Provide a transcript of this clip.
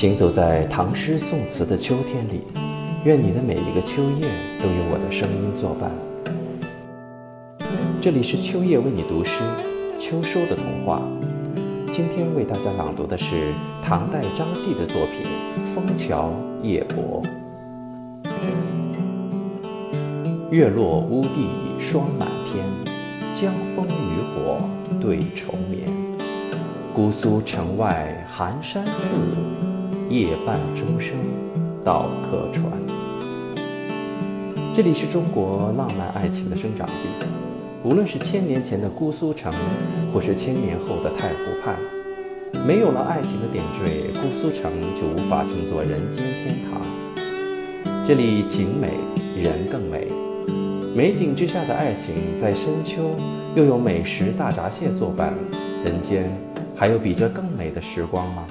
行走在唐诗宋词的秋天里，愿你的每一个秋夜都有我的声音作伴。这里是秋夜为你读诗，秋收的童话。今天为大家朗读的是唐代张继的作品《枫桥夜泊》。月落乌地霜满天，江枫渔火对愁眠。姑苏城外寒山寺。夜半钟声到客船。这里是中国浪漫爱情的生长地，无论是千年前的姑苏城，或是千年后的太湖畔，没有了爱情的点缀，姑苏城就无法称作人间天堂。这里景美，人更美。美景之下的爱情，在深秋又有美食大闸蟹作伴，人间还有比这更美的时光吗？